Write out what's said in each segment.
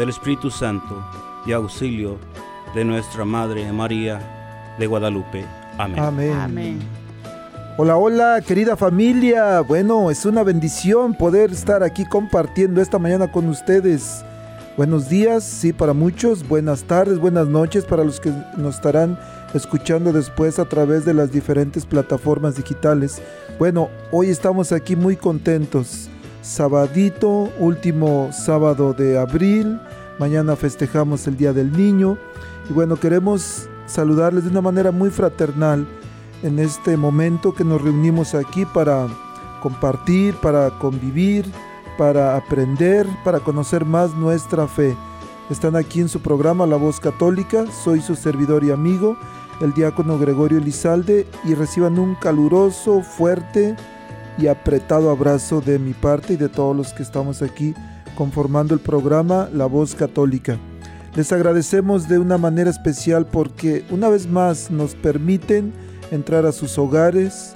del Espíritu Santo y auxilio de nuestra Madre María de Guadalupe. Amén. Amén. Hola, hola, querida familia. Bueno, es una bendición poder estar aquí compartiendo esta mañana con ustedes. Buenos días, sí, para muchos. Buenas tardes, buenas noches para los que nos estarán escuchando después a través de las diferentes plataformas digitales. Bueno, hoy estamos aquí muy contentos sabadito, último sábado de abril. Mañana festejamos el Día del Niño. Y bueno, queremos saludarles de una manera muy fraternal en este momento que nos reunimos aquí para compartir, para convivir, para aprender, para conocer más nuestra fe. Están aquí en su programa La Voz Católica. Soy su servidor y amigo, el diácono Gregorio Elizalde, y reciban un caluroso, fuerte, y apretado abrazo de mi parte y de todos los que estamos aquí conformando el programa La Voz Católica. Les agradecemos de una manera especial porque una vez más nos permiten entrar a sus hogares,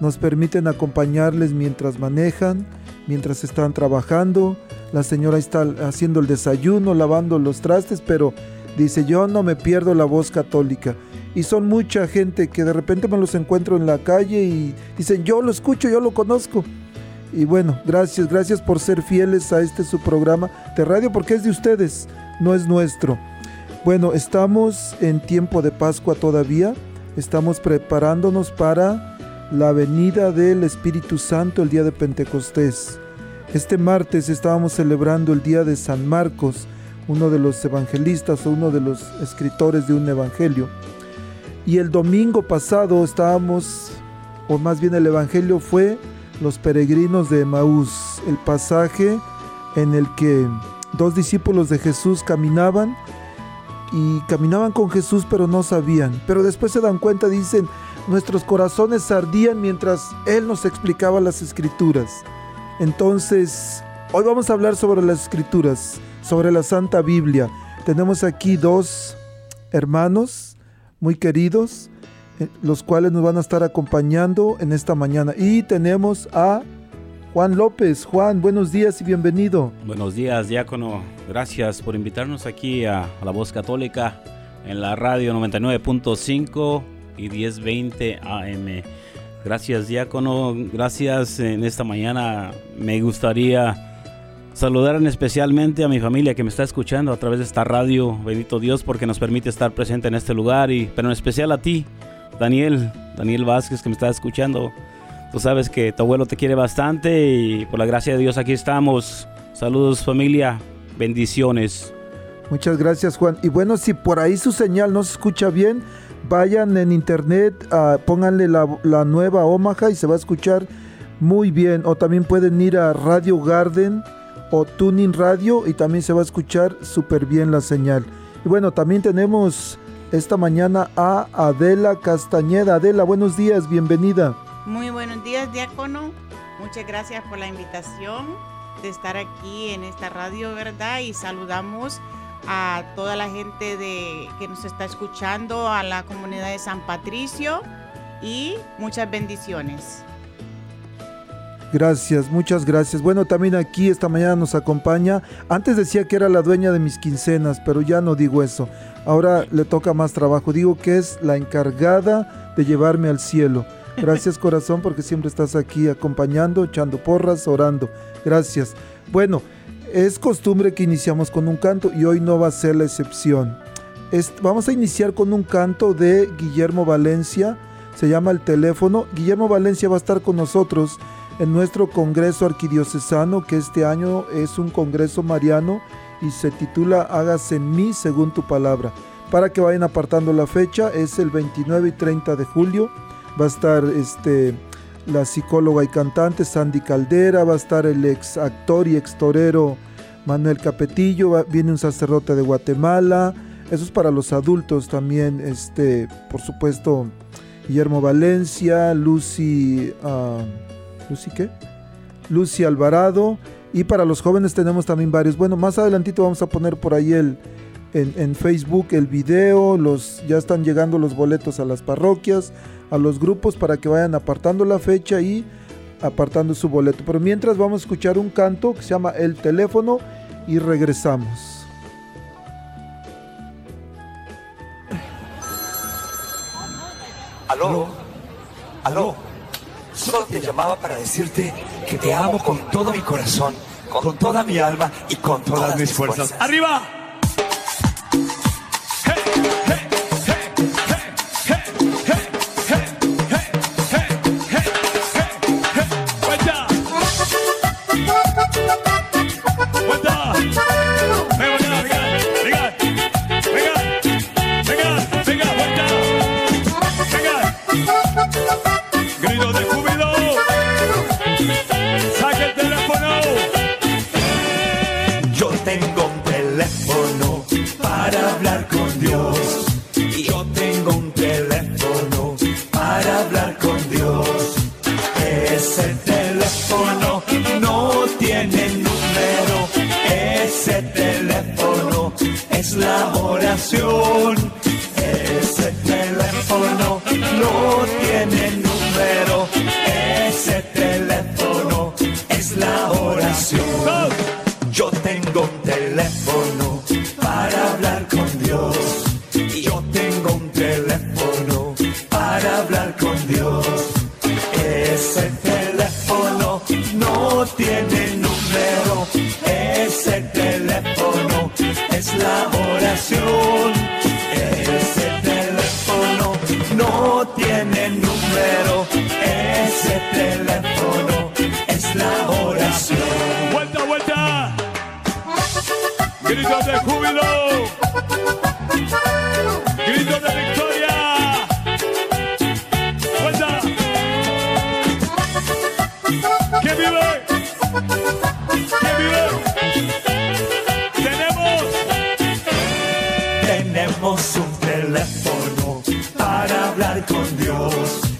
nos permiten acompañarles mientras manejan, mientras están trabajando. La señora está haciendo el desayuno, lavando los trastes, pero dice yo no me pierdo la voz católica y son mucha gente que de repente me los encuentro en la calle y dicen, yo lo escucho, yo lo conozco. Y bueno, gracias, gracias por ser fieles a este su programa de radio porque es de ustedes, no es nuestro. Bueno, estamos en tiempo de Pascua todavía, estamos preparándonos para la venida del Espíritu Santo el día de Pentecostés. Este martes estábamos celebrando el día de San Marcos, uno de los evangelistas o uno de los escritores de un evangelio. Y el domingo pasado estábamos, o más bien el Evangelio fue los peregrinos de Maús, el pasaje en el que dos discípulos de Jesús caminaban y caminaban con Jesús pero no sabían. Pero después se dan cuenta, dicen, nuestros corazones ardían mientras Él nos explicaba las escrituras. Entonces, hoy vamos a hablar sobre las escrituras, sobre la Santa Biblia. Tenemos aquí dos hermanos muy queridos, eh, los cuales nos van a estar acompañando en esta mañana. Y tenemos a Juan López. Juan, buenos días y bienvenido. Buenos días, diácono. Gracias por invitarnos aquí a, La Voz Católica en la radio 99.5 y 1020 AM. Gracias, diácono. Gracias en esta mañana. Me gustaría Saludar especialmente a mi familia que me está escuchando a través de esta radio. Bendito Dios porque nos permite estar presente en este lugar y pero en especial a ti, Daniel, Daniel Vázquez que me está escuchando. Tú sabes que tu abuelo te quiere bastante y por la gracia de Dios aquí estamos. Saludos familia, bendiciones. Muchas gracias Juan. Y bueno, si por ahí su señal no se escucha bien, vayan en internet, uh, pónganle la, la, nueva Omaha y se va a escuchar muy bien. O también pueden ir a Radio Garden o Tuning Radio y también se va a escuchar súper bien la señal. Y bueno, también tenemos esta mañana a Adela Castañeda. Adela, buenos días, bienvenida. Muy buenos días, diácono. Muchas gracias por la invitación de estar aquí en esta radio, ¿verdad? Y saludamos a toda la gente de, que nos está escuchando, a la comunidad de San Patricio y muchas bendiciones. Gracias, muchas gracias. Bueno, también aquí esta mañana nos acompaña. Antes decía que era la dueña de mis quincenas, pero ya no digo eso. Ahora le toca más trabajo. Digo que es la encargada de llevarme al cielo. Gracias corazón porque siempre estás aquí acompañando, echando porras, orando. Gracias. Bueno, es costumbre que iniciamos con un canto y hoy no va a ser la excepción. vamos a iniciar con un canto de Guillermo Valencia, se llama El teléfono. Guillermo Valencia va a estar con nosotros en nuestro Congreso Arquidiocesano, que este año es un Congreso Mariano y se titula Hágase en mí según tu palabra. Para que vayan apartando la fecha, es el 29 y 30 de julio. Va a estar este, la psicóloga y cantante Sandy Caldera, va a estar el ex actor y ex torero Manuel Capetillo, viene un sacerdote de Guatemala, eso es para los adultos también, este, por supuesto, Guillermo Valencia, Lucy, uh, ¿Lucy qué? Lucy Alvarado, y para los jóvenes tenemos también varios. Bueno, más adelantito vamos a poner por ahí el, en, en, Facebook el video, los, ya están llegando los boletos a las parroquias, a los grupos para que vayan apartando la fecha y apartando su boleto. Pero mientras vamos a escuchar un canto que se llama El teléfono y regresamos. Aló, aló. Solo te llamaba para decirte que te amo con todo mi corazón, con toda mi alma y con todas, mis fuerzas. ¡Arriba! hablar con Dios.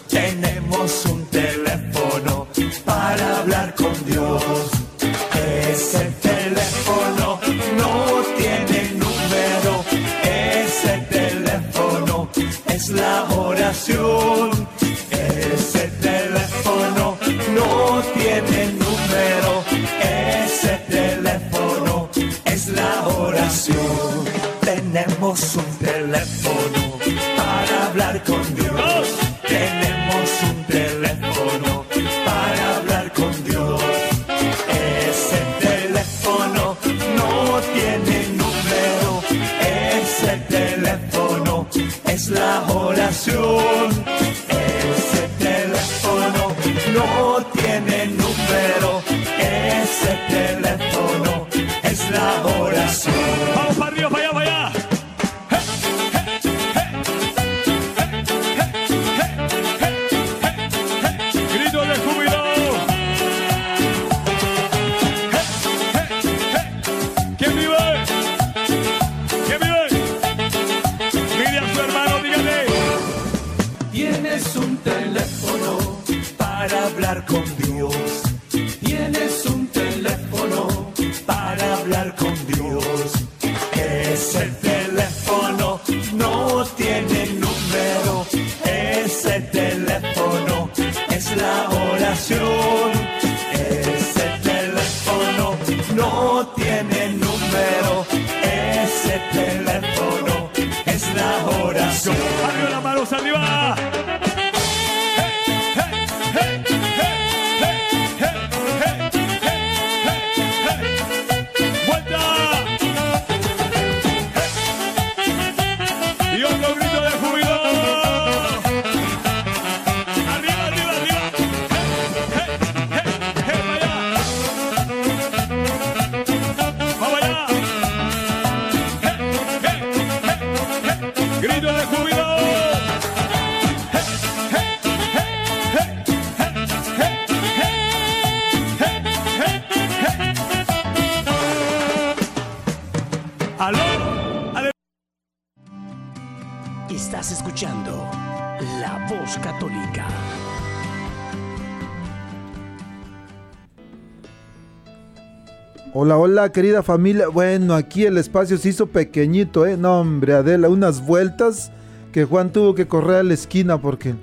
Hola, hola, querida familia. Bueno, aquí el espacio se hizo pequeñito, ¿eh? No, hombre, Adela, unas vueltas que Juan tuvo que correr a la esquina porque...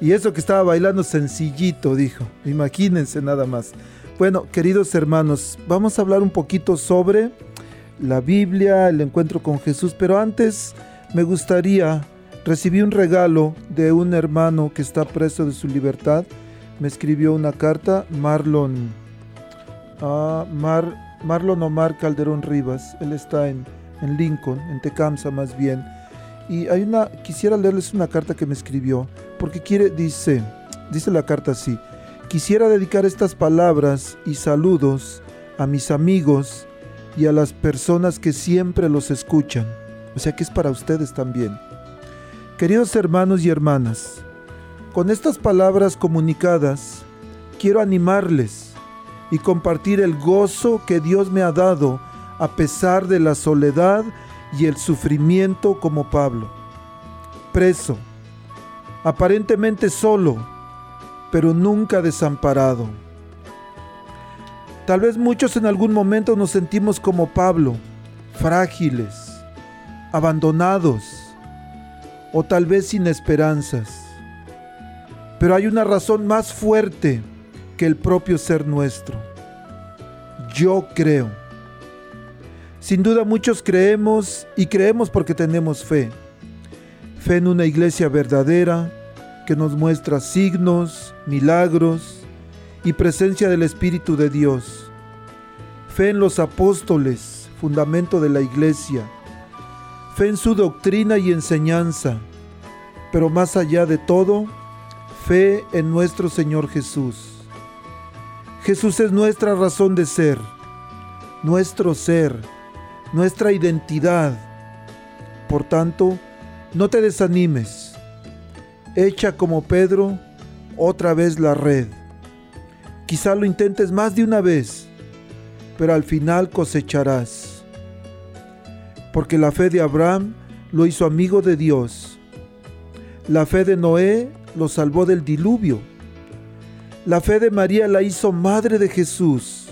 Y eso que estaba bailando sencillito, dijo. Imagínense nada más. Bueno, queridos hermanos, vamos a hablar un poquito sobre la Biblia, el encuentro con Jesús, pero antes me gustaría... Recibí un regalo de un hermano que está preso de su libertad. Me escribió una carta, Marlon a Mar, Marlon Omar Calderón Rivas. Él está en, en Lincoln, en Tecamsa más bien. Y hay una, quisiera leerles una carta que me escribió, porque quiere, dice, dice la carta así, quisiera dedicar estas palabras y saludos a mis amigos y a las personas que siempre los escuchan. O sea que es para ustedes también. Queridos hermanos y hermanas, con estas palabras comunicadas, quiero animarles y compartir el gozo que Dios me ha dado a pesar de la soledad y el sufrimiento como Pablo. Preso, aparentemente solo, pero nunca desamparado. Tal vez muchos en algún momento nos sentimos como Pablo, frágiles, abandonados o tal vez sin esperanzas. Pero hay una razón más fuerte que el propio ser nuestro. Yo creo. Sin duda muchos creemos y creemos porque tenemos fe. Fe en una iglesia verdadera que nos muestra signos, milagros y presencia del Espíritu de Dios. Fe en los apóstoles, fundamento de la iglesia. Fe en su doctrina y enseñanza. Pero más allá de todo, fe en nuestro Señor Jesús. Jesús es nuestra razón de ser, nuestro ser, nuestra identidad. Por tanto, no te desanimes. Echa como Pedro otra vez la red. Quizá lo intentes más de una vez, pero al final cosecharás. Porque la fe de Abraham lo hizo amigo de Dios. La fe de Noé lo salvó del diluvio. La fe de María la hizo madre de Jesús.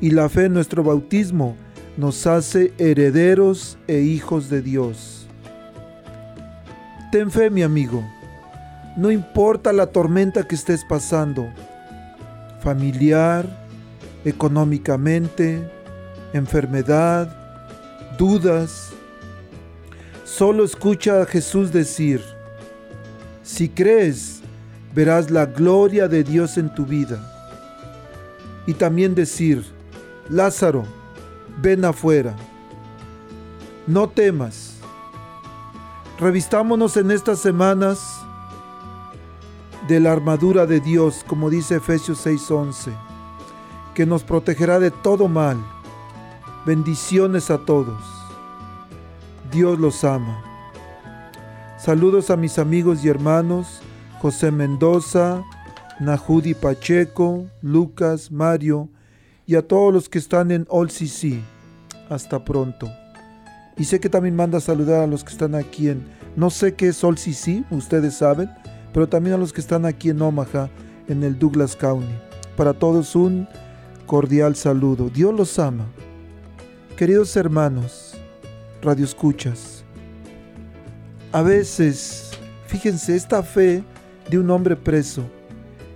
Y la fe en nuestro bautismo nos hace herederos e hijos de Dios. Ten fe, mi amigo. No importa la tormenta que estés pasando, familiar, económicamente, enfermedad, dudas. Solo escucha a Jesús decir, si crees, verás la gloria de Dios en tu vida. Y también decir, Lázaro, ven afuera. No temas. Revistámonos en estas semanas de la armadura de Dios, como dice Efesios 6:11, que nos protegerá de todo mal. Bendiciones a todos. Dios los ama. Saludos a mis amigos y hermanos José Mendoza, Nahudi Pacheco, Lucas, Mario y a todos los que están en All CC. Hasta pronto. Y sé que también manda saludar a los que están aquí en, no sé qué es All CC, ustedes saben, pero también a los que están aquí en Omaha, en el Douglas County. Para todos un cordial saludo. Dios los ama. Queridos hermanos, radio escuchas, a veces, fíjense, esta fe de un hombre preso,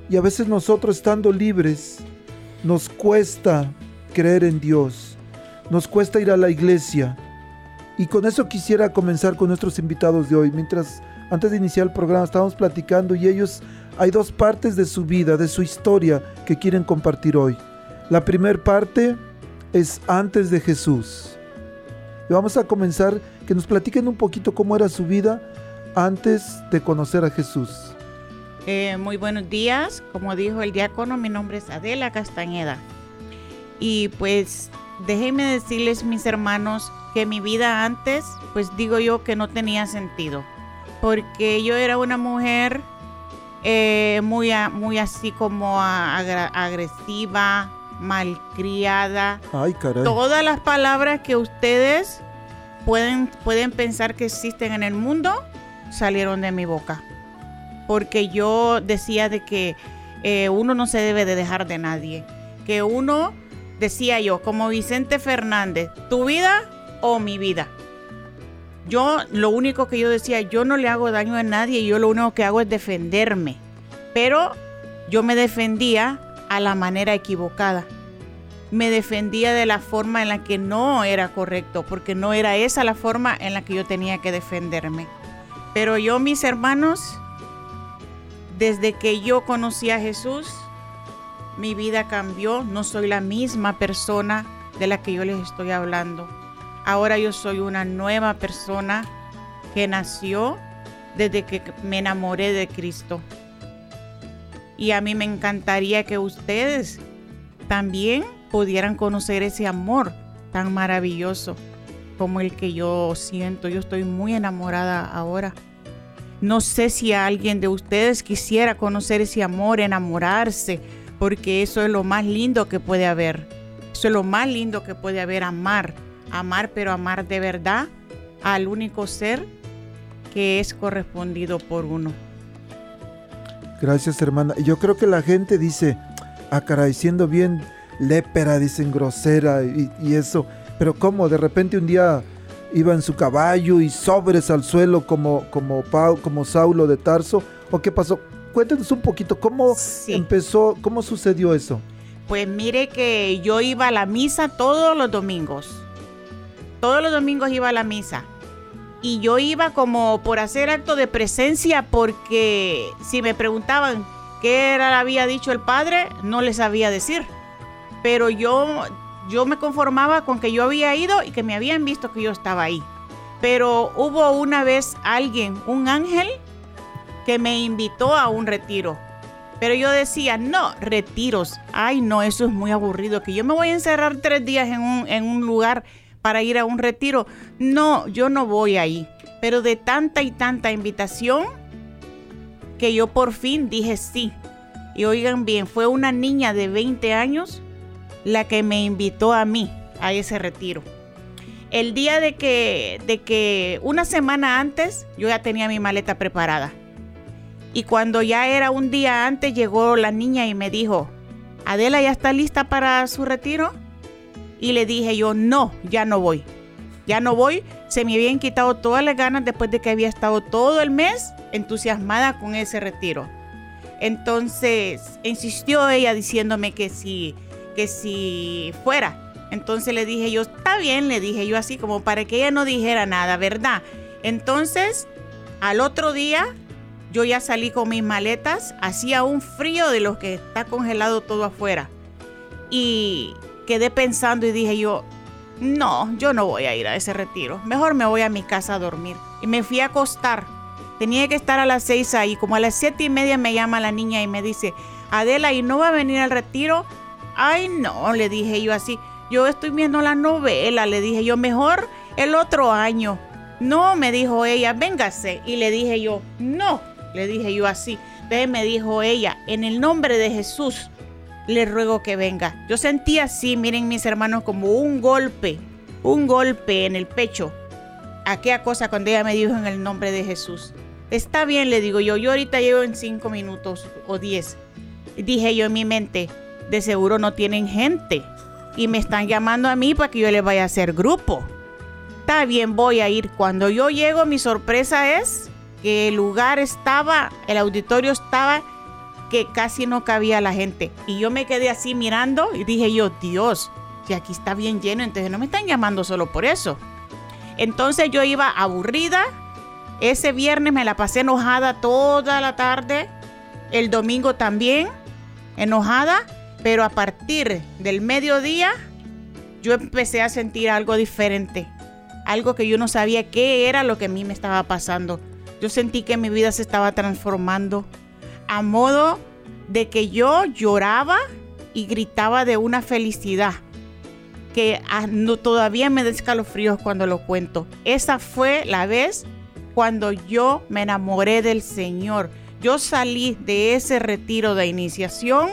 y a veces nosotros estando libres, nos cuesta creer en Dios, nos cuesta ir a la iglesia. Y con eso quisiera comenzar con nuestros invitados de hoy. Mientras, antes de iniciar el programa, estábamos platicando y ellos, hay dos partes de su vida, de su historia, que quieren compartir hoy. La primera parte es antes de Jesús. Y vamos a comenzar que nos platiquen un poquito cómo era su vida antes de conocer a Jesús. Eh, muy buenos días, como dijo el diácono, mi nombre es Adela Castañeda. Y pues déjenme decirles, mis hermanos, que mi vida antes, pues digo yo que no tenía sentido. Porque yo era una mujer eh, muy, muy así como agresiva, malcriada. Ay, caray. Todas las palabras que ustedes pueden, pueden pensar que existen en el mundo salieron de mi boca. Porque yo decía de que eh, uno no se debe de dejar de nadie. Que uno, decía yo, como Vicente Fernández, tu vida o mi vida. Yo lo único que yo decía, yo no le hago daño a nadie, yo lo único que hago es defenderme. Pero yo me defendía a la manera equivocada. Me defendía de la forma en la que no era correcto, porque no era esa la forma en la que yo tenía que defenderme. Pero yo, mis hermanos, desde que yo conocí a Jesús, mi vida cambió. No soy la misma persona de la que yo les estoy hablando. Ahora yo soy una nueva persona que nació desde que me enamoré de Cristo. Y a mí me encantaría que ustedes también pudieran conocer ese amor tan maravilloso como el que yo siento. Yo estoy muy enamorada ahora. No sé si alguien de ustedes quisiera conocer ese amor, enamorarse, porque eso es lo más lindo que puede haber. Eso es lo más lindo que puede haber, amar. Amar, pero amar de verdad al único ser que es correspondido por uno. Gracias, hermana. Yo creo que la gente dice, ah, caray, siendo bien lépera, dicen grosera y, y eso. Pero ¿cómo? De repente un día iba en su caballo y sobres al suelo como, como, como Saulo de Tarso? ¿O qué pasó? Cuéntenos un poquito, ¿cómo empezó, cómo sucedió eso? Pues mire que yo iba a la misa todos los domingos. Todos los domingos iba a la misa. Y yo iba como por hacer acto de presencia porque si me preguntaban qué era había dicho el padre, no les sabía decir. Pero yo yo me conformaba con que yo había ido y que me habían visto que yo estaba ahí. Pero hubo una vez alguien, un ángel, que me invitó a un retiro. Pero yo decía, no, retiros. Ay, no, eso es muy aburrido. Que yo me voy a encerrar tres días en un, en un lugar para ir a un retiro. No, yo no voy ahí. Pero de tanta y tanta invitación que yo por fin dije sí. Y oigan bien, fue una niña de 20 años la que me invitó a mí a ese retiro. El día de que, de que una semana antes yo ya tenía mi maleta preparada. Y cuando ya era un día antes llegó la niña y me dijo, Adela ya está lista para su retiro. Y le dije yo, no, ya no voy. Ya no voy. Se me habían quitado todas las ganas después de que había estado todo el mes entusiasmada con ese retiro. Entonces insistió ella diciéndome que si que si fuera. Entonces le dije yo, está bien, le dije yo así como para que ella no dijera nada, ¿verdad? Entonces, al otro día, yo ya salí con mis maletas, hacía un frío de los que está congelado todo afuera. Y quedé pensando y dije yo, no, yo no voy a ir a ese retiro, mejor me voy a mi casa a dormir. Y me fui a acostar. Tenía que estar a las seis ahí, como a las siete y media me llama la niña y me dice, Adela, ¿y no va a venir al retiro? Ay, no, le dije yo así. Yo estoy viendo la novela, le dije yo, mejor el otro año. No, me dijo ella, véngase. Y le dije yo, no, le dije yo así. Ve, me dijo ella, en el nombre de Jesús, le ruego que venga. Yo sentí así, miren mis hermanos, como un golpe, un golpe en el pecho. Aquella cosa cuando ella me dijo en el nombre de Jesús. Está bien, le digo yo, yo ahorita llego en cinco minutos o diez. Dije yo en mi mente, de seguro no tienen gente y me están llamando a mí para que yo les vaya a hacer grupo. Está bien, voy a ir. Cuando yo llego, mi sorpresa es que el lugar estaba, el auditorio estaba que casi no cabía la gente. Y yo me quedé así mirando y dije yo, Dios, si aquí está bien lleno, entonces no me están llamando solo por eso. Entonces yo iba aburrida. Ese viernes me la pasé enojada toda la tarde. El domingo también, enojada. Pero a partir del mediodía yo empecé a sentir algo diferente. Algo que yo no sabía qué era lo que a mí me estaba pasando. Yo sentí que mi vida se estaba transformando a modo de que yo lloraba y gritaba de una felicidad. que ah, todavía me da escalofríos cuando lo cuento. Esa fue la vez cuando yo me enamoré del Señor. Yo salí de ese retiro de iniciación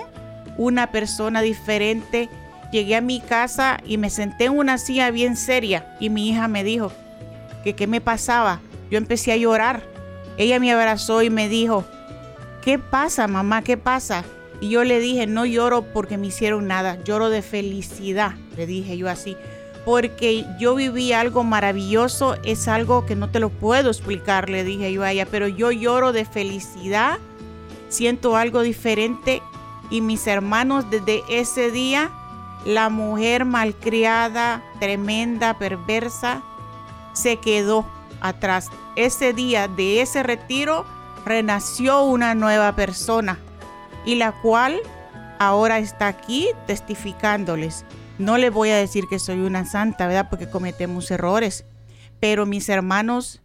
una persona diferente. Llegué a mi casa y me senté en una silla bien seria y mi hija me dijo que qué me pasaba. Yo empecé a llorar. Ella me abrazó y me dijo, ¿qué pasa mamá? ¿Qué pasa? Y yo le dije, no lloro porque me hicieron nada, lloro de felicidad, le dije yo así. Porque yo viví algo maravilloso, es algo que no te lo puedo explicar, le dije yo a ella, pero yo lloro de felicidad, siento algo diferente y mis hermanos desde ese día, la mujer malcriada, tremenda, perversa, se quedó atrás. Ese día de ese retiro renació una nueva persona y la cual ahora está aquí testificándoles. No le voy a decir que soy una santa, ¿verdad? Porque cometemos errores. Pero mis hermanos,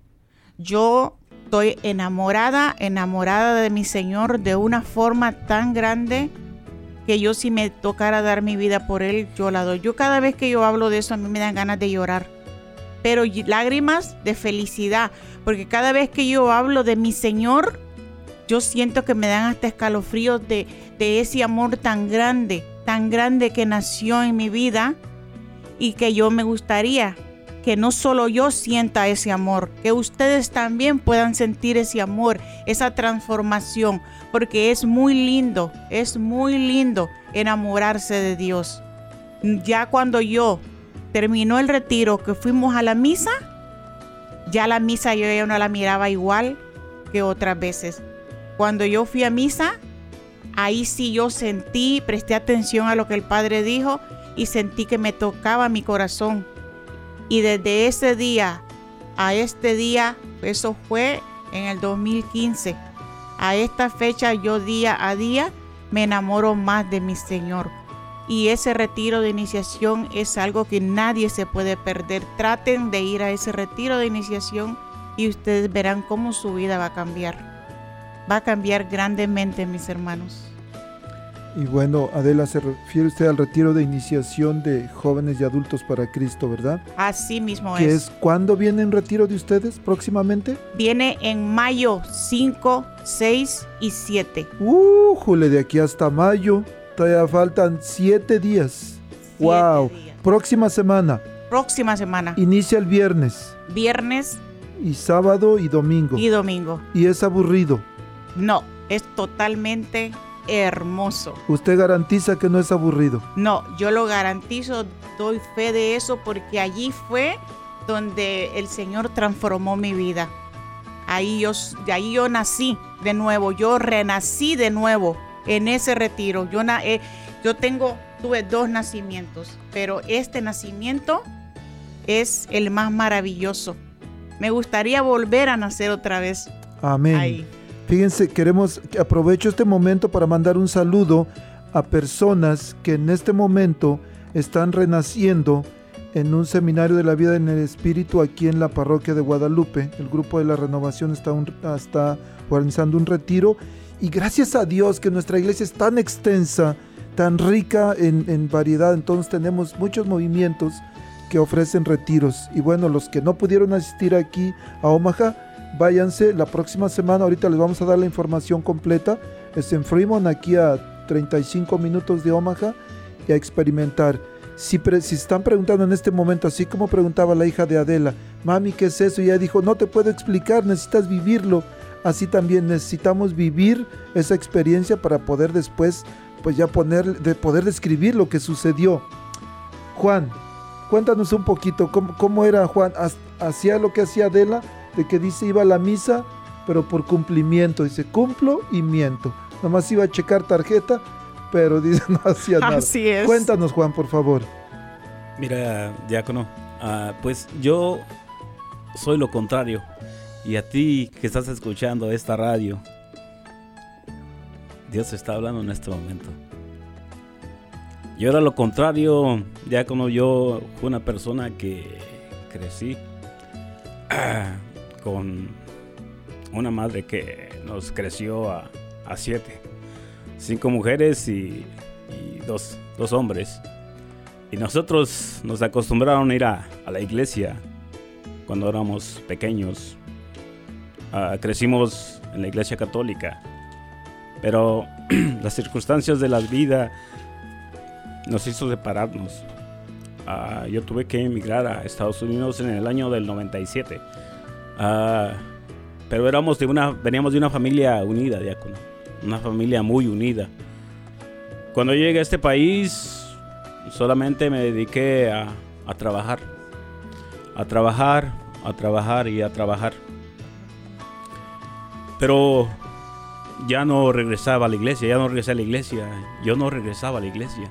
yo estoy enamorada, enamorada de mi Señor de una forma tan grande que yo si me tocara dar mi vida por Él, yo la doy. Yo cada vez que yo hablo de eso, a mí me dan ganas de llorar. Pero lágrimas de felicidad, porque cada vez que yo hablo de mi Señor, yo siento que me dan hasta escalofríos de, de ese amor tan grande, tan grande que nació en mi vida y que yo me gustaría que no solo yo sienta ese amor, que ustedes también puedan sentir ese amor, esa transformación, porque es muy lindo, es muy lindo enamorarse de Dios. Ya cuando yo terminó el retiro, que fuimos a la misa, ya la misa yo ya no la miraba igual que otras veces. Cuando yo fui a misa, ahí sí yo sentí, presté atención a lo que el Padre dijo y sentí que me tocaba mi corazón. Y desde ese día a este día, eso fue en el 2015, a esta fecha yo día a día me enamoro más de mi Señor. Y ese retiro de iniciación es algo que nadie se puede perder. Traten de ir a ese retiro de iniciación y ustedes verán cómo su vida va a cambiar va a cambiar grandemente, mis hermanos. Y bueno, Adela, se refiere usted al retiro de iniciación de jóvenes y adultos para Cristo, ¿verdad? Así mismo ¿Qué es. es cuándo viene el retiro de ustedes próximamente? Viene en mayo 5, 6 y 7. Uh, jule, de aquí hasta mayo. Todavía faltan siete días. wow. días. Próxima semana. Próxima semana. Inicia el viernes. Viernes Y sábado y domingo. y domingo. y es aburrido. No, es totalmente hermoso. Usted garantiza que no es aburrido. No, yo lo garantizo, doy fe de eso porque allí fue donde el Señor transformó mi vida. Ahí yo, de ahí yo nací de nuevo, yo renací de nuevo en ese retiro. Yo, na- eh, yo tengo, tuve dos nacimientos, pero este nacimiento es el más maravilloso. Me gustaría volver a nacer otra vez Amén. ahí. Fíjense, queremos, aprovecho este momento para mandar un saludo a personas que en este momento están renaciendo en un seminario de la vida en el Espíritu aquí en la parroquia de Guadalupe. El grupo de la renovación está, organizando un retiro y gracias a Dios que nuestra iglesia es tan extensa, tan rica en, en variedad, entonces tenemos muchos movimientos que ofrecen retiros. Y bueno, los que no pudieron asistir aquí a Omaha, váyanse la próxima semana. Ahorita les vamos a dar la información completa. Es en Fremont, aquí a 35 minutos de Omaha, y a experimentar. Si, si están preguntando en este momento, así como preguntaba la hija de Adela, mami, ¿qué es eso? Y ella dijo, no te puedo explicar, necesitas vivirlo. Así también necesitamos vivir esa experiencia para poder después, pues ya poner, de poder describir lo que sucedió. Juan, cuéntanos un poquito, ¿cómo, cómo era Juan? ¿Has- ¿Hacía lo que hacía Adela? De que dice iba a la misa, pero por cumplimiento. Dice, cumplo y miento. Nomás iba a checar tarjeta, pero dice, no hacía nada. Así es. Cuéntanos, Juan, por favor. Mira, diácono, ah, pues yo soy lo contrario. Y a ti que estás escuchando esta radio, Dios está hablando en este momento. Yo era lo contrario, diácono, yo fui una persona que crecí ah, con una madre que nos creció a, a siete. Cinco mujeres y, dos, dos hombres. Y nosotros nos acostumbraron a ir a, a la iglesia cuando éramos pequeños. Ah, crecimos en la iglesia católica. Pero las circunstancias de la vida nos hizo separarnos. Ah, yo tuve que emigrar a Estados Unidos en el año del 97. Ah, pero éramos de una, veníamos de una familia unida, diácono. Una familia muy unida. Cuando llegué a este país, solamente me dediqué a, a trabajar. A trabajar, a trabajar y a trabajar. Pero ya no regresaba a la iglesia, ya no regresé a la iglesia. Yo no regresaba a la iglesia.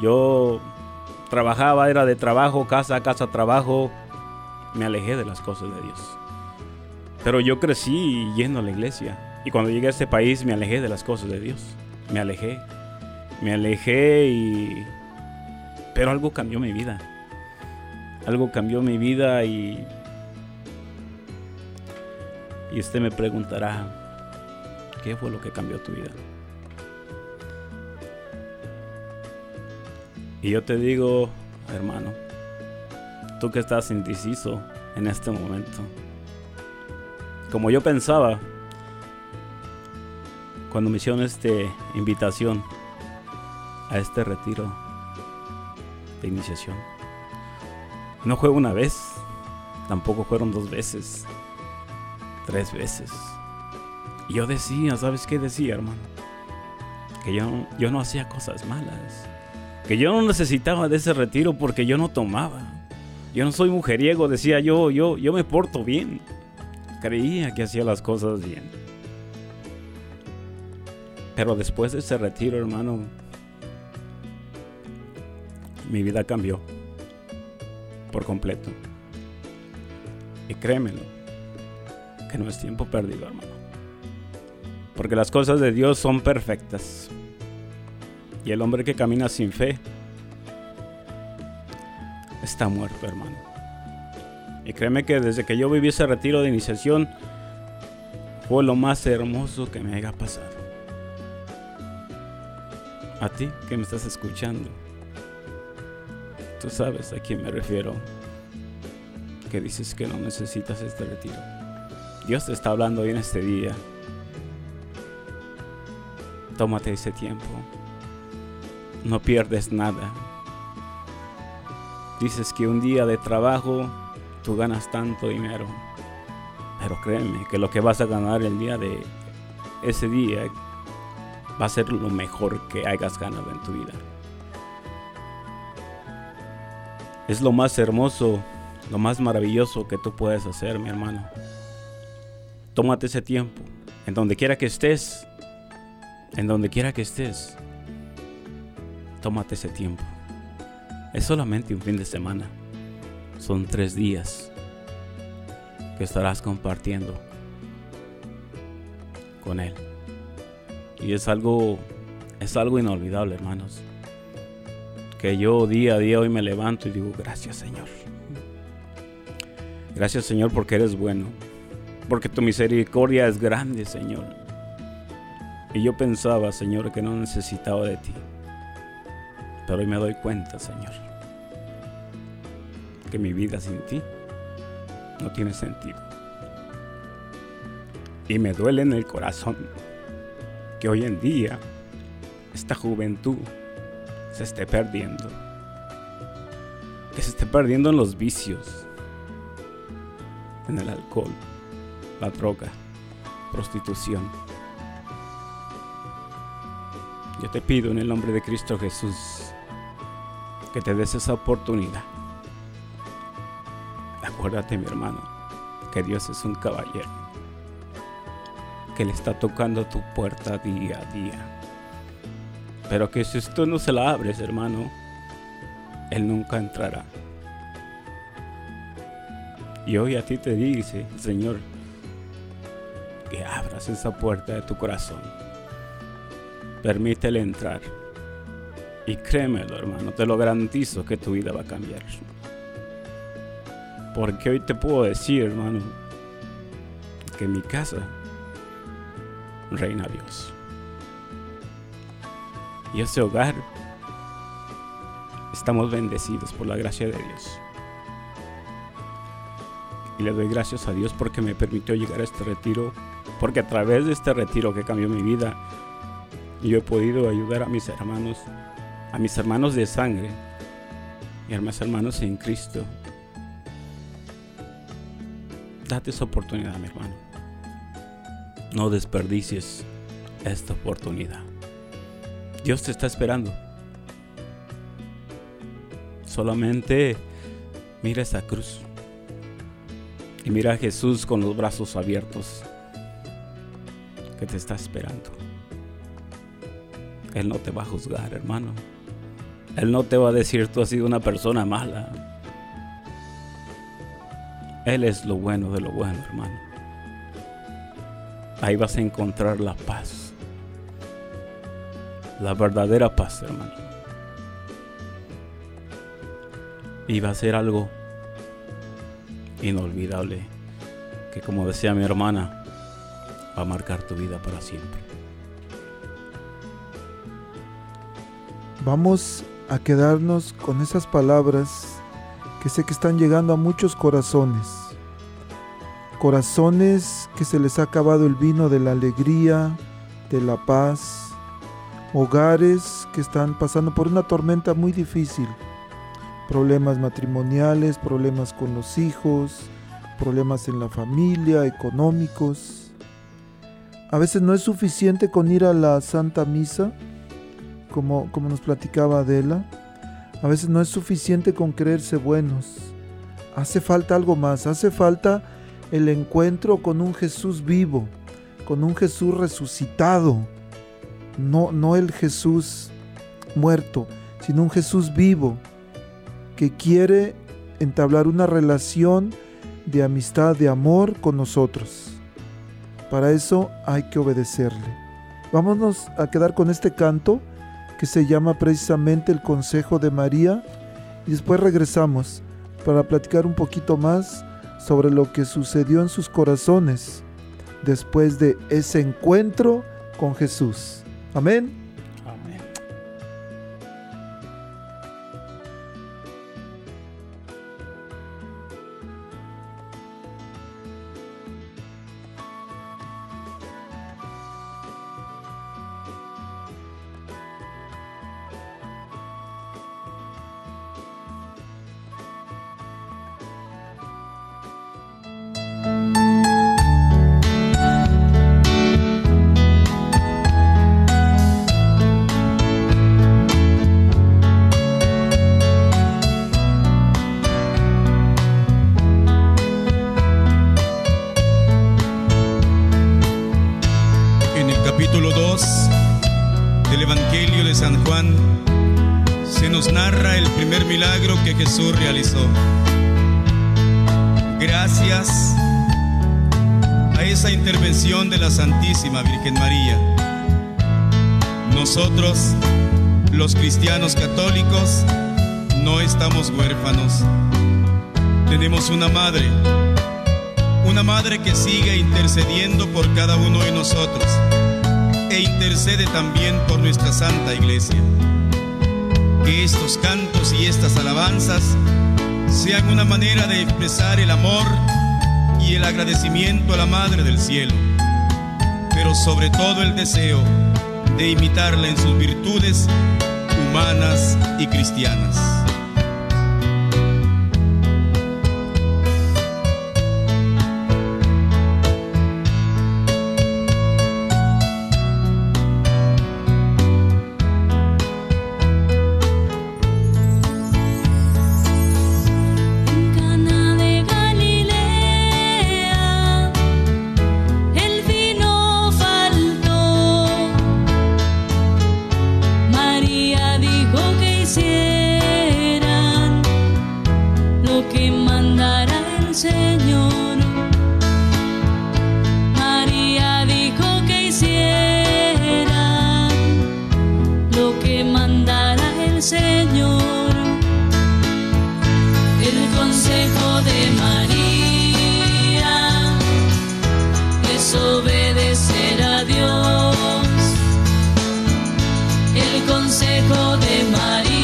Yo trabajaba, era de trabajo, casa, casa, trabajo. Me alejé de las cosas de Dios. Pero yo crecí yendo a la iglesia. Y cuando llegué a este país me alejé de las cosas de Dios. Me alejé. Me alejé y... Pero algo cambió mi vida. Algo cambió mi vida y... Y usted me preguntará, ¿qué fue lo que cambió tu vida? Y yo te digo, hermano, tú que estás indeciso en este momento, como yo pensaba cuando me hicieron esta invitación a este retiro de iniciación. No fue una vez, tampoco fueron dos veces, tres veces. Y yo decía, ¿sabes qué decía, hermano? Que yo, yo no hacía cosas malas. Que yo no necesitaba de ese retiro porque yo no tomaba. Yo no soy mujeriego, decía yo, yo, yo me porto bien. Creía que hacía las cosas bien. Pero después de ese retiro, hermano, mi vida cambió por completo. Y créemelo, que no es tiempo perdido, hermano. Porque las cosas de Dios son perfectas. Y el hombre que camina sin fe está muerto, hermano. Y créeme que desde que yo viví ese retiro de iniciación, fue lo más hermoso que me haya pasado. A ti que me estás escuchando, tú sabes a quién me refiero, que dices que no necesitas este retiro. Dios te está hablando hoy en este día. Tómate ese tiempo. No pierdes nada. Dices que un día de trabajo tú ganas tanto dinero. Pero créeme que lo que vas a ganar el día de ese día va a ser lo mejor que hayas ganado en tu vida. Es lo más hermoso, lo más maravilloso que tú puedes hacer, mi hermano. Tómate ese tiempo, en donde quiera que estés, en donde quiera que estés, tómate ese tiempo. Es solamente un fin de semana. Son tres días que estarás compartiendo con Él. Y es algo, es algo inolvidable, hermanos. Que yo día a día hoy me levanto y digo, gracias Señor. Gracias Señor porque eres bueno. Porque tu misericordia es grande, Señor. Y yo pensaba, Señor, que no necesitaba de ti. Pero hoy me doy cuenta, Señor, que mi vida sin ti no tiene sentido. Y me duele en el corazón que hoy en día esta juventud se esté perdiendo. Que se esté perdiendo en los vicios, en el alcohol, la droga, prostitución. Yo te pido en el nombre de Cristo Jesús que te des esa oportunidad. Acuérdate, mi hermano, que Dios es un caballero, que le está tocando tu puerta día a día. Pero que si tú no se la abres, hermano, Él nunca entrará. Y hoy a ti te dice, Señor, que abras esa puerta de tu corazón. Permítele entrar. Y créemelo, hermano, te lo garantizo que tu vida va a cambiar. Porque hoy te puedo decir, hermano, que en mi casa reina Dios. Y ese hogar estamos bendecidos por la gracia de Dios. Y le doy gracias a Dios porque me permitió llegar a este retiro, porque a través de este retiro que cambió mi vida, yo he podido ayudar a mis hermanos, a mis hermanos de sangre y a mis hermanos en Cristo. Date esa oportunidad, mi hermano. No desperdicies esta oportunidad. Dios te está esperando. Solamente mira esa cruz. Y mira a Jesús con los brazos abiertos que te está esperando. Él no te va a juzgar, hermano. Él no te va a decir tú has sido una persona mala. Él es lo bueno de lo bueno, hermano. Ahí vas a encontrar la paz. La verdadera paz, hermano. Y va a ser algo inolvidable que como decía mi hermana, va a marcar tu vida para siempre. Vamos a quedarnos con esas palabras que sé que están llegando a muchos corazones. Corazones que se les ha acabado el vino de la alegría, de la paz. Hogares que están pasando por una tormenta muy difícil. Problemas matrimoniales, problemas con los hijos, problemas en la familia, económicos. A veces no es suficiente con ir a la Santa Misa, como, como nos platicaba Adela. A veces no es suficiente con creerse buenos. Hace falta algo más, hace falta el encuentro con un Jesús vivo, con un Jesús resucitado. No, no el Jesús muerto, sino un Jesús vivo que quiere entablar una relación de amistad, de amor con nosotros. Para eso hay que obedecerle. Vámonos a quedar con este canto que se llama precisamente el Consejo de María y después regresamos para platicar un poquito más sobre lo que sucedió en sus corazones después de ese encuentro con Jesús. Amén. Capítulo 2 del Evangelio de San Juan se nos narra el primer milagro que Jesús realizó. Gracias a esa intervención de la Santísima Virgen María, nosotros, los cristianos católicos, no estamos huérfanos. Tenemos una madre, una madre que sigue intercediendo por cada uno de nosotros e intercede también por nuestra Santa Iglesia. Que estos cantos y estas alabanzas sean una manera de expresar el amor y el agradecimiento a la Madre del Cielo, pero sobre todo el deseo de imitarla en sus virtudes humanas y cristianas. Consejo de María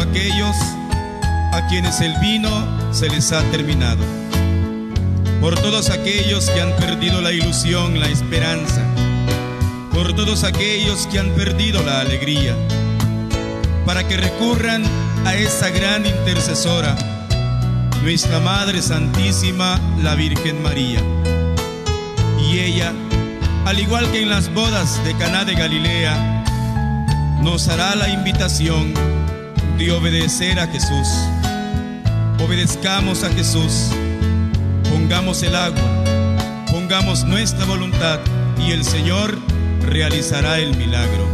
aquellos a quienes el vino se les ha terminado. Por todos aquellos que han perdido la ilusión, la esperanza. Por todos aquellos que han perdido la alegría. Para que recurran a esa gran intercesora, nuestra Madre Santísima, la Virgen María. Y ella, al igual que en las bodas de Caná de Galilea, nos hará la invitación de obedecer a Jesús. Obedezcamos a Jesús, pongamos el agua, pongamos nuestra voluntad y el Señor realizará el milagro.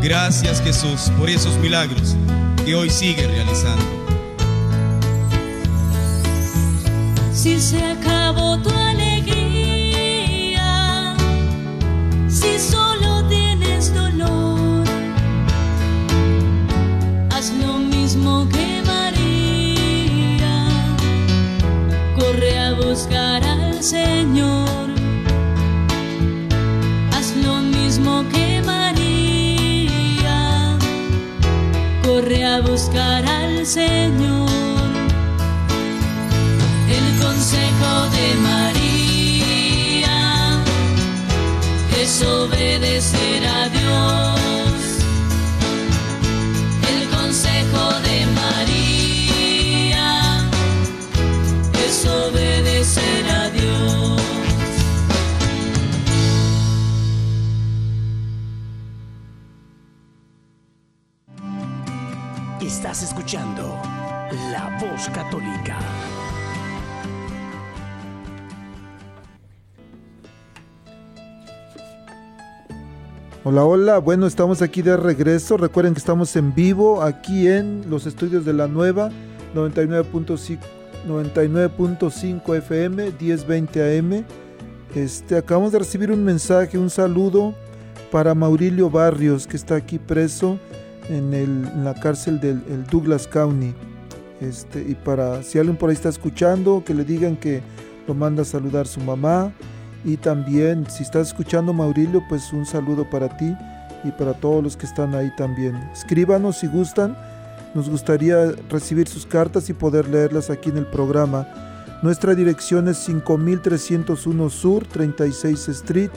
Gracias Jesús por esos milagros que hoy sigue realizando. Si se acabó buscar al Señor. Haz lo mismo que María. Corre a buscar al Señor. El consejo de María es obedecer a Dios. Hola, hola, bueno, estamos aquí de regreso. Recuerden que estamos en vivo aquí en los estudios de la nueva 99.5 99.5 FM 1020 AM. Este, acabamos de recibir un mensaje, un saludo para Maurilio Barrios, que está aquí preso en, el- la cárcel del el Douglas County. Este, y para si alguien por ahí está escuchando, que le digan que lo manda a saludar su mamá. Y también, si estás escuchando Maurilio, pues un saludo para ti y para todos los que están ahí también. Escríbanos si gustan. Nos gustaría recibir sus cartas y poder leerlas aquí en el programa. Nuestra dirección es 5301 Sur, 36 Street,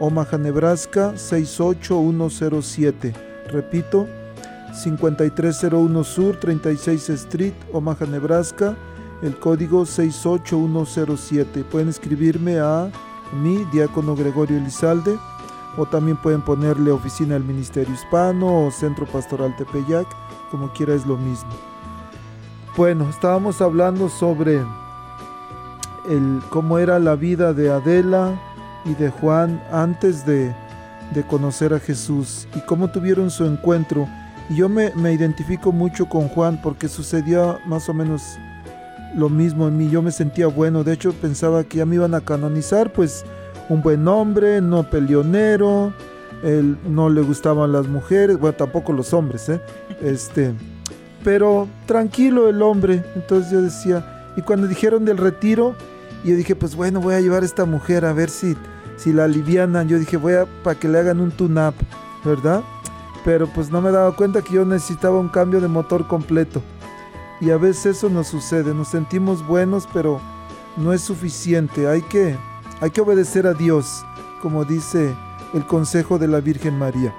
Omaha, Nebraska 68107. Repito, 5301 Sur, 36 Street, Omaha, Nebraska. El código 68107. Pueden escribirme a mi, Diácono Gregorio Elizalde, o también pueden ponerle Oficina del Ministerio Hispano o Centro Pastoral Tepeyac, como quiera es lo mismo. Bueno, estábamos hablando sobre el, cómo era la vida de Adela y de Juan antes de, de conocer a Jesús y cómo tuvieron su encuentro. Y yo me, me identifico mucho con Juan porque sucedió más o menos lo mismo en mí. Yo me sentía bueno. De hecho, pensaba que ya me iban a canonizar, pues un buen hombre, no peleonero. Él no le gustaban las mujeres, bueno, tampoco los hombres, ¿eh? Este, pero tranquilo el hombre. Entonces yo decía, y cuando dijeron del retiro, yo dije, pues bueno, voy a llevar a esta mujer a ver si, si la alivianan. Yo dije, voy a para que le hagan un tune-up, ¿verdad? Pero pues no me daba cuenta que yo necesitaba un cambio de motor completo. Y a veces eso nos sucede, nos sentimos buenos, pero no es suficiente. Hay que, hay que obedecer a Dios, como dice el consejo de la Virgen María.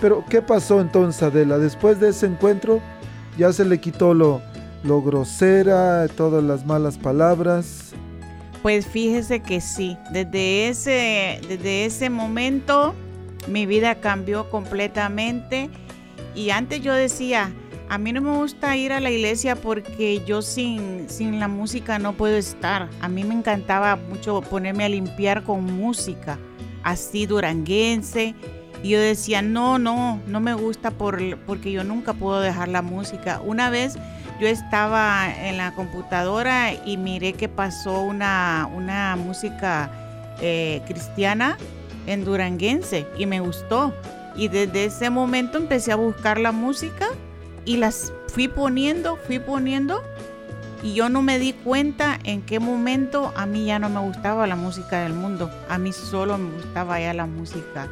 Pero, ¿qué pasó entonces, Adela? Después de ese encuentro, ya se le quitó lo, lo grosera, todas las malas palabras. Pues fíjese que sí, desde ese, desde ese momento mi vida cambió completamente y antes yo decía, a mí no me gusta ir a la iglesia porque yo sin, sin la música no puedo estar. A mí me encantaba mucho ponerme a limpiar con música, así duranguense. Y yo decía, no, no, no me gusta por, porque yo nunca puedo dejar la música. Una vez yo estaba en la computadora y miré que pasó una, una música eh, cristiana en duranguense y me gustó. Y desde ese momento empecé a buscar la música y las fui poniendo, fui poniendo y yo no me di cuenta en qué momento a mí ya no me gustaba la música del mundo, a mí solo me gustaba ya la música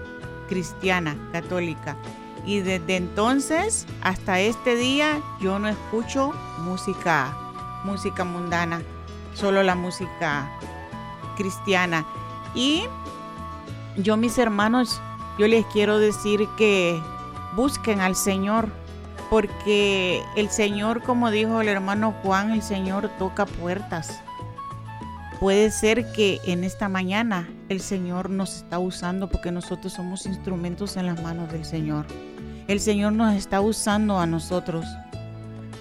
cristiana, católica. Y desde entonces hasta este día yo no escucho música, música mundana, solo la música cristiana. Y yo mis hermanos, yo les quiero decir que busquen al Señor, porque el Señor, como dijo el hermano Juan, el Señor toca puertas. Puede ser que en esta mañana el Señor nos está usando porque nosotros somos instrumentos en las manos del Señor. El Señor nos está usando a nosotros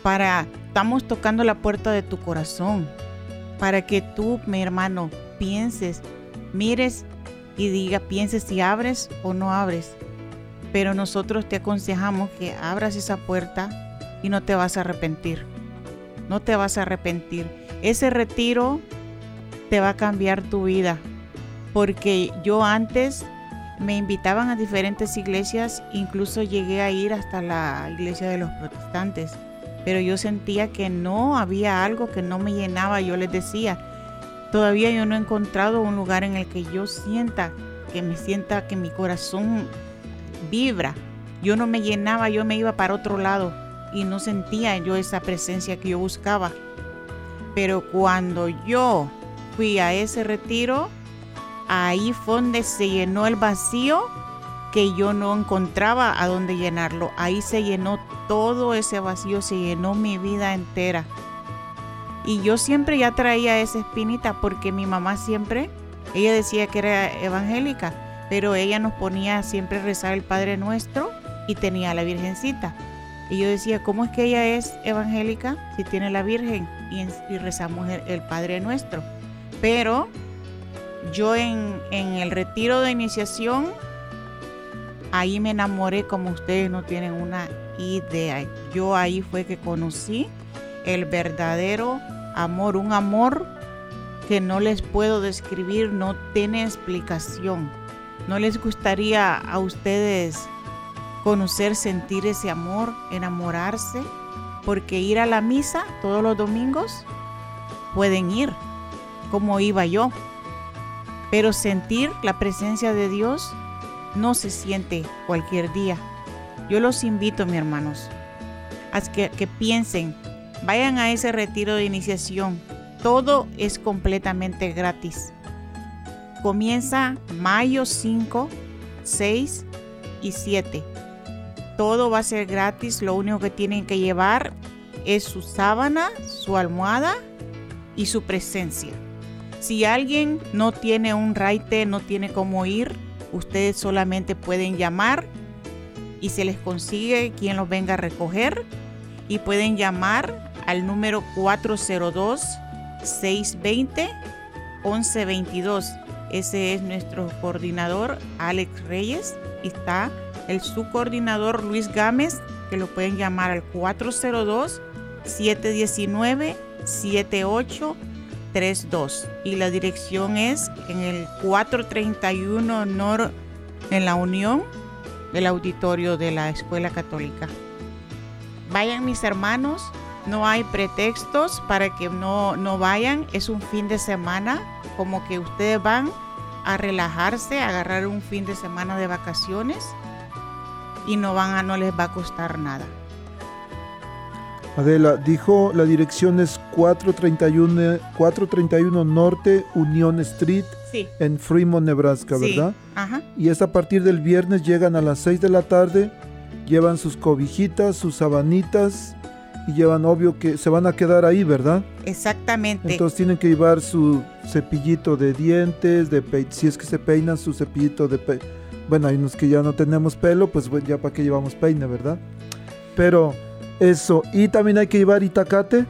para, estamos tocando la puerta de tu corazón, para que tú, mi hermano, pienses, mires y diga, pienses si abres o no abres pero nosotros te aconsejamos que abras esa puerta y no te vas a arrepentir. No te vas a arrepentir. Ese retiro te va a cambiar tu vida. Porque yo antes me invitaban a diferentes iglesias, incluso llegué a ir hasta la iglesia de los protestantes. Pero yo sentía que no había algo que no me llenaba. Yo les decía, todavía yo no he encontrado un lugar en el que yo sienta, que me sienta que mi corazón vibra. Yo no me llenaba, yo me iba para otro lado y no sentía yo esa presencia que yo buscaba. Pero cuando yo fui a ese retiro, ahí fue donde se llenó el vacío que yo no encontraba a dónde llenarlo. Ahí se llenó todo ese vacío, se llenó mi vida entera. Y yo siempre ya traía esa espinita porque mi mamá siempre, ella decía que era evangélica pero ella nos ponía siempre rezar el Padre Nuestro y tenía la Virgencita. Y yo decía, ¿cómo es que ella es evangélica si tiene la Virgen y, rezamos el, Padre Nuestro? Pero yo en, en el retiro de iniciación, ahí me enamoré como ustedes no tienen una idea. Yo ahí fue que conocí el verdadero amor, un amor que no les puedo describir, no tiene explicación. ¿No les gustaría a ustedes conocer, sentir ese amor, enamorarse? Porque ir a la misa todos los domingos pueden ir, como iba yo. Pero sentir la presencia de Dios no se siente cualquier día. Yo los invito, mis hermanos, a que, que piensen, vayan a ese retiro de iniciación. Todo es completamente gratis. Comienza mayo 5, 6 y 7. Todo va a ser gratis, lo único que tienen que llevar es su sábana, su almohada y su presencia. Si alguien no tiene un raite, no tiene cómo ir, ustedes solamente pueden llamar y se les consigue quien los venga a recoger y pueden llamar al número 402 620 1122 ese es nuestro coordinador, Alex Reyes. Está el subcoordinador Luis Gámez, que lo pueden llamar al 402-719-7832. Y la dirección es en el 431 Nor, en la Unión, del auditorio de la Escuela Católica. Vayan mis hermanos, no hay pretextos para que no, no vayan, es un fin de semana como que ustedes van a relajarse, a agarrar un fin de semana de vacaciones y no van a, no les va a costar nada. Adela, dijo la dirección es 431, 431 Norte Union Street en Fremont, Nebraska, ¿verdad? Ajá. Y es a partir del viernes, llegan a las 6 de la tarde, llevan sus cobijitas, sus sabanitas y llevan obvio que se van a quedar ahí, ¿verdad? Exactamente. Entonces tienen que llevar su cepillito de dientes, de pe- si es que se peinan su cepillito de pe bueno, hay unos que ya no tenemos pelo, pues bueno, ya para qué llevamos peine, ¿verdad? Pero eso, y también hay que llevar itacate,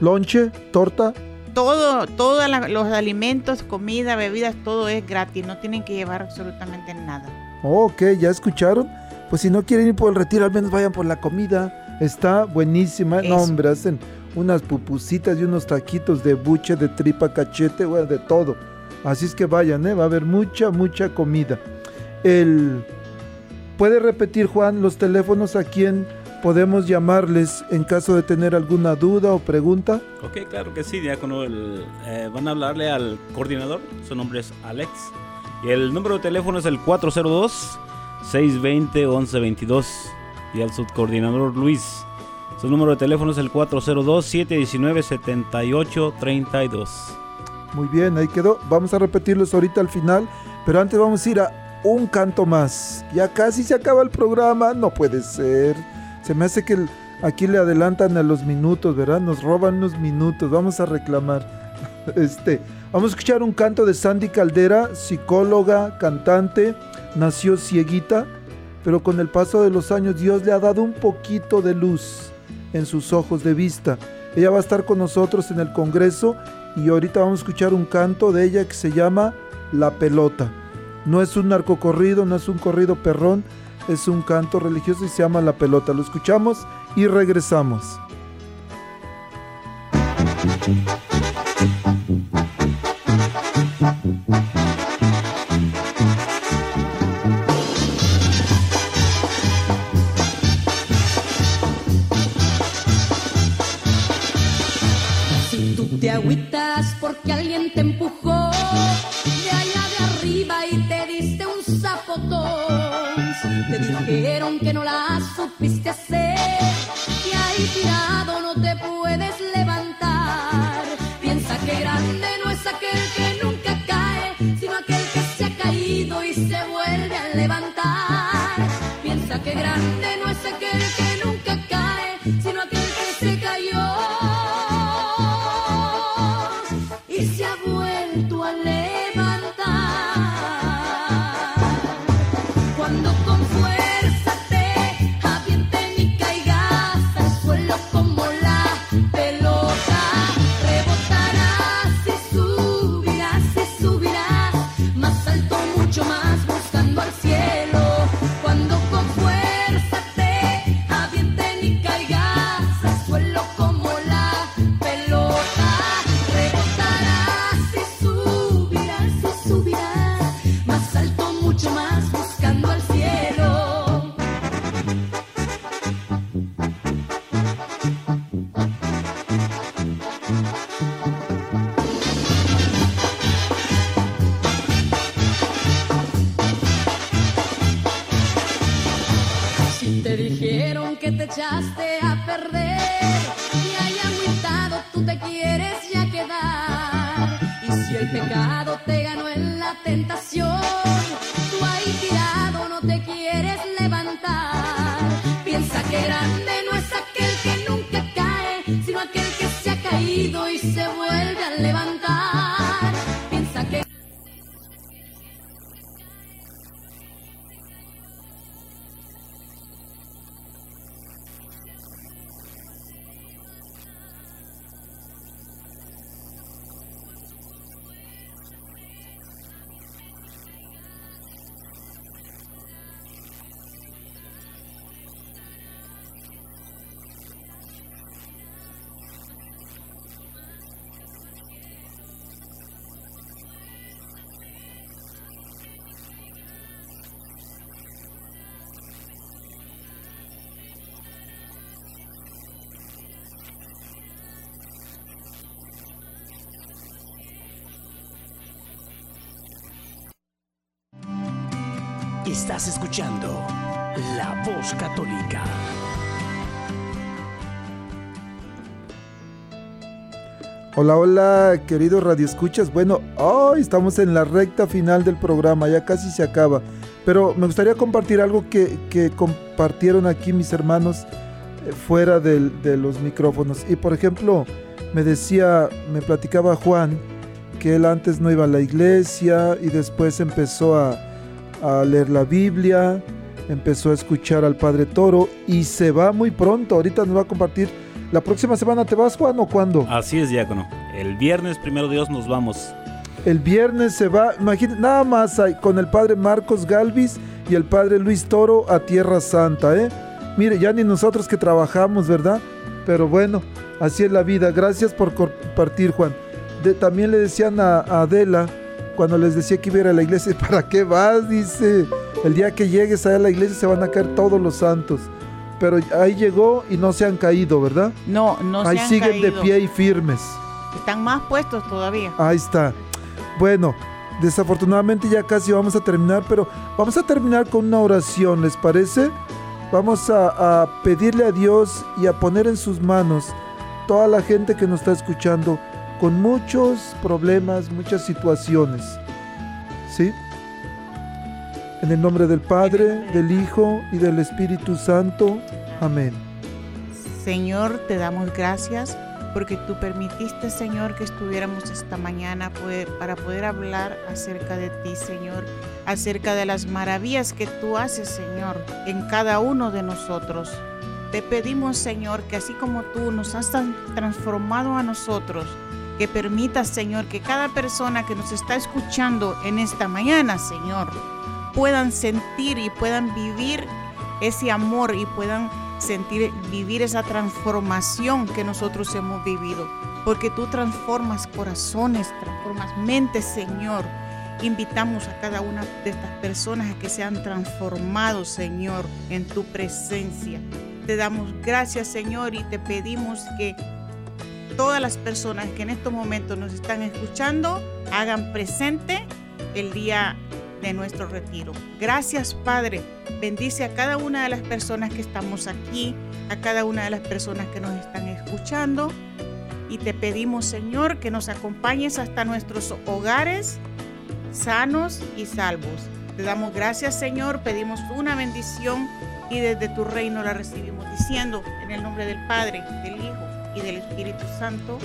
lonche, torta, todo, todos los alimentos, comida, bebidas, todo es gratis. No tienen que llevar absolutamente nada. Ok, ¿ya escucharon? Pues si no quieren ir por el retiro, al menos vayan por la comida. Está buenísima. No, hombre, hacen unas pupusitas y unos taquitos de buche, de tripa, cachete, bueno, de todo. Así es que vayan, ¿eh? Va a haber mucha, mucha comida. El... ¿Puede repetir, Juan, los teléfonos a quien podemos llamarles en caso de tener alguna duda o pregunta? Ok, claro que sí, diácono. El, eh, van a hablarle al coordinador, su nombre es Alex. Y el número de teléfono es el 402-620-1122. Y al subcoordinador Luis, su número de teléfono es el 402-719-7832. Muy bien, ahí quedó. Vamos a repetirlos ahorita al final, pero antes vamos a ir a un canto más. Ya casi se acaba el programa, no puede ser. Se me hace que aquí le adelantan a los minutos, ¿verdad? Nos roban unos minutos, vamos a reclamar. Este, vamos a escuchar un canto de Sandy Caldera, psicóloga, cantante, nació cieguita, pero con el paso de los años Dios le ha dado un poquito de luz en sus ojos de vista. Ella va a estar con nosotros en el Congreso y ahorita vamos a escuchar un canto de ella que se llama La Pelota. No es un narcocorrido, no es un corrido perrón, es un canto religioso y se llama La Pelota. Lo escuchamos y regresamos. Te agüitas porque alguien te empujó de allá de arriba y te diste un zapotón. Te dijeron que no la supiste hacer y ahí tirado no te puedes Estás escuchando La Voz Católica. Hola, hola, queridos radioescuchas. Bueno, hoy estamos en la recta final del programa, ya casi se acaba. Pero me gustaría compartir algo que, que compartieron aquí mis hermanos eh, fuera de los micrófonos. Y por ejemplo, me decía, me platicaba Juan, que él antes no iba a la iglesia y después empezó a, a leer la Biblia, empezó a escuchar al Padre Toro y se va muy pronto. Ahorita nos va a compartir. ¿La próxima semana te vas, Juan, o cuándo? Así es, diácono. El viernes, primero Dios, nos vamos. El viernes se va, imagínate, nada más hay con el padre Marcos Galvis y el padre Luis Toro a Tierra Santa, ¿eh? Mire, ya ni nosotros que trabajamos, ¿verdad? Pero bueno, así es la vida. Gracias por compartir, Juan. De- también le decían a, a Adela, cuando les decía que iba a ir a la iglesia, ¿para qué vas? Dice, el día que llegues a la iglesia se van a caer todos los santos. Pero ahí llegó y no se han caído, ¿verdad? No, no ahí se han siguen de caído. pie y firmes. Están más puestos todavía. Ahí está. Bueno, desafortunadamente ya casi vamos a terminar, pero vamos a terminar con una oración, ¿les parece? Vamos a, a pedirle a Dios y a poner en sus manos toda la gente que nos está escuchando con muchos problemas, muchas situaciones. ¿Sí? En el nombre del Padre, del Hijo y del Espíritu Santo. Amén. Señor, te damos gracias porque tú permitiste, Señor, que estuviéramos esta mañana para poder hablar acerca de ti, Señor, acerca de las maravillas que tú haces, Señor, en cada uno de nosotros. Te pedimos, Señor, que así como tú nos has transformado a nosotros, que permitas, Señor, que cada persona que nos está escuchando en esta mañana, Señor, puedan sentir y puedan vivir ese amor y puedan sentir, vivir esa transformación que nosotros hemos vivido. Porque tú transformas corazones, transformas mentes, Señor. Invitamos a cada una de estas personas a que sean transformados, Señor, en tu presencia. Te damos gracias, Señor, y te pedimos que todas las personas que en estos momentos nos están escuchando hagan presente el día de nuestro retiro. Gracias, Padre. Bendice a cada una de las personas que estamos aquí, a cada una de las personas que nos están escuchando. Y te pedimos, Señor, que nos acompañes hasta nuestros hogares sanos y salvos. Te damos gracias, Señor. Pedimos una bendición y desde tu reino la recibimos diciendo en el nombre del Padre, del Hijo y del Espíritu Santo.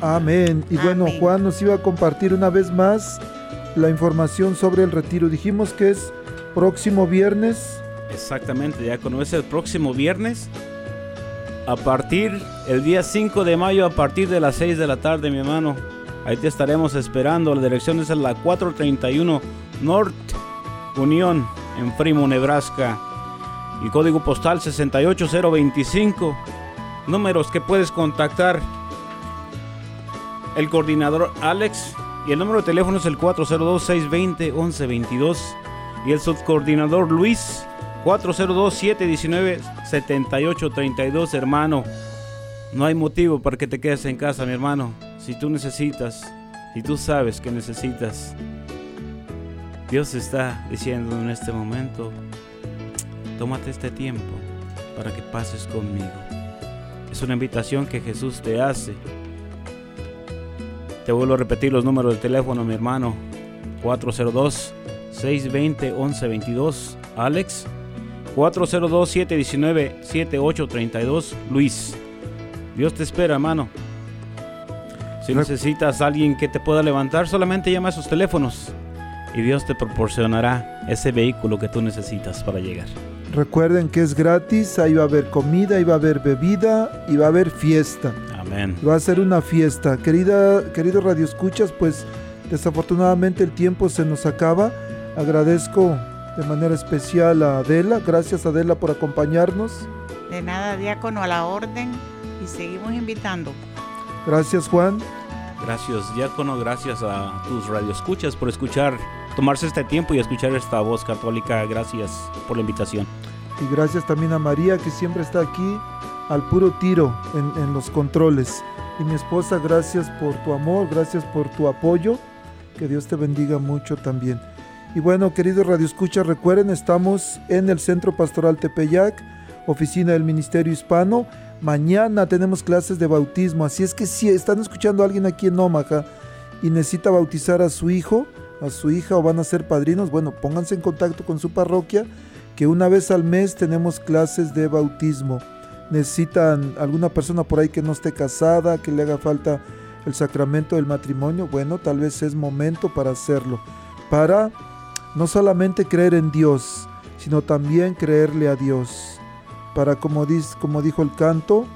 Amén. Y bueno, Amén. Juan nos iba a compartir una vez más la información sobre el retiro. Dijimos que es próximo viernes. Exactamente, diácono. Es el próximo viernes. A partir, el día 5 de mayo, a partir de las 6 de la tarde, mi hermano. Ahí te estaremos esperando. La dirección es la 431 North Union, en Fremont, Nebraska. Y código postal 68025. Números que puedes contactar. El coordinador Alex. Y el número de teléfono es el 402-620-1122. Y el subcoordinador Luis. 402-719-7832, hermano. No hay motivo para que te quedes en casa, mi hermano. Si tú necesitas, si tú sabes que necesitas, Dios está diciendo en este momento, tómate este tiempo para que pases conmigo. Es una invitación que Jesús te hace. Te vuelvo a repetir los números de teléfono, mi hermano. 402-620-1122, Alex. 402-719-7832, Luis. Dios te espera, hermano. Si necesitas a alguien que te pueda levantar, solamente llama a esos teléfonos y Dios te proporcionará ese vehículo que tú necesitas para llegar. Recuerden que es gratis, ahí va a haber comida, ahí va a haber bebida y va a haber fiesta. Amén. Va a ser una fiesta. Querida, querido Radio Escuchas, pues desafortunadamente el tiempo se nos acaba. Agradezco de manera especial a Adela. Gracias Adela por acompañarnos. De nada, diácono, a la orden y seguimos invitando. Gracias Juan. Gracias, diácono. Gracias a tus radioescuchas por escuchar, tomarse este tiempo y escuchar esta voz católica. Gracias por la invitación. Y gracias también a María que siempre está aquí al puro tiro en, en los controles. Y mi esposa, gracias por tu amor, gracias por tu apoyo. Que Dios te bendiga mucho también. Y bueno, queridos Radio Escucha, recuerden, estamos en el Centro Pastoral Tepeyac, oficina del Ministerio Hispano. Mañana tenemos clases de bautismo, así es que si están escuchando a alguien aquí en Omaha y necesita bautizar a su hijo, a su hija o van a ser padrinos, bueno, pónganse en contacto con su parroquia, que una vez al mes tenemos clases de bautismo. necesitan alguna persona por ahí que no esté casada, que le haga falta el sacramento del matrimonio, bueno, tal vez es momento para hacerlo, para no solamente creer en Dios, sino también creerle a Dios. Para, como, como dijo el canto,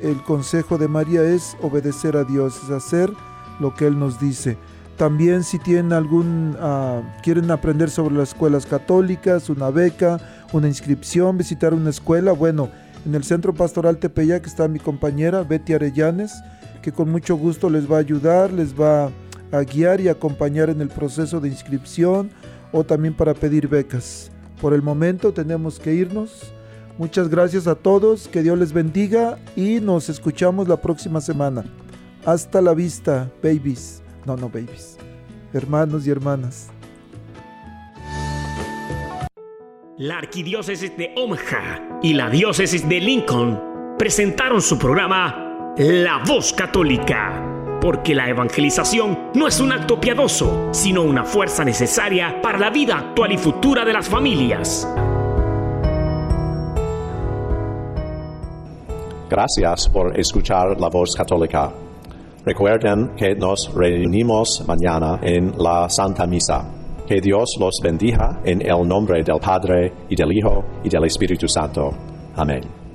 el consejo de María es obedecer a Dios, es hacer lo que Él nos dice. También si tienen algún, uh, quieren aprender sobre las escuelas católicas, una beca, una inscripción, visitar una escuela, bueno, en el Centro Pastoral Tepeyac está mi compañera Betty Arellanes, que con mucho gusto les va a ayudar, les va a guiar y acompañar en el proceso de inscripción o también para pedir becas. Por el momento tenemos que irnos. Muchas gracias a todos, que Dios les bendiga y nos escuchamos la próxima semana. Hasta la vista, babies. No, no, babies. Hermanos y hermanas. La Arquidiócesis de Omaha y la Diócesis de Lincoln presentaron su programa La Voz Católica, porque la evangelización no es un acto piadoso, sino una fuerza necesaria para la vida actual y futura de las familias. Gracias por escuchar la voz católica. Recuerden que nos reunimos mañana en la Santa Misa. Que Dios los bendiga en el nombre del Padre y del Hijo y del Espíritu Santo. Amén.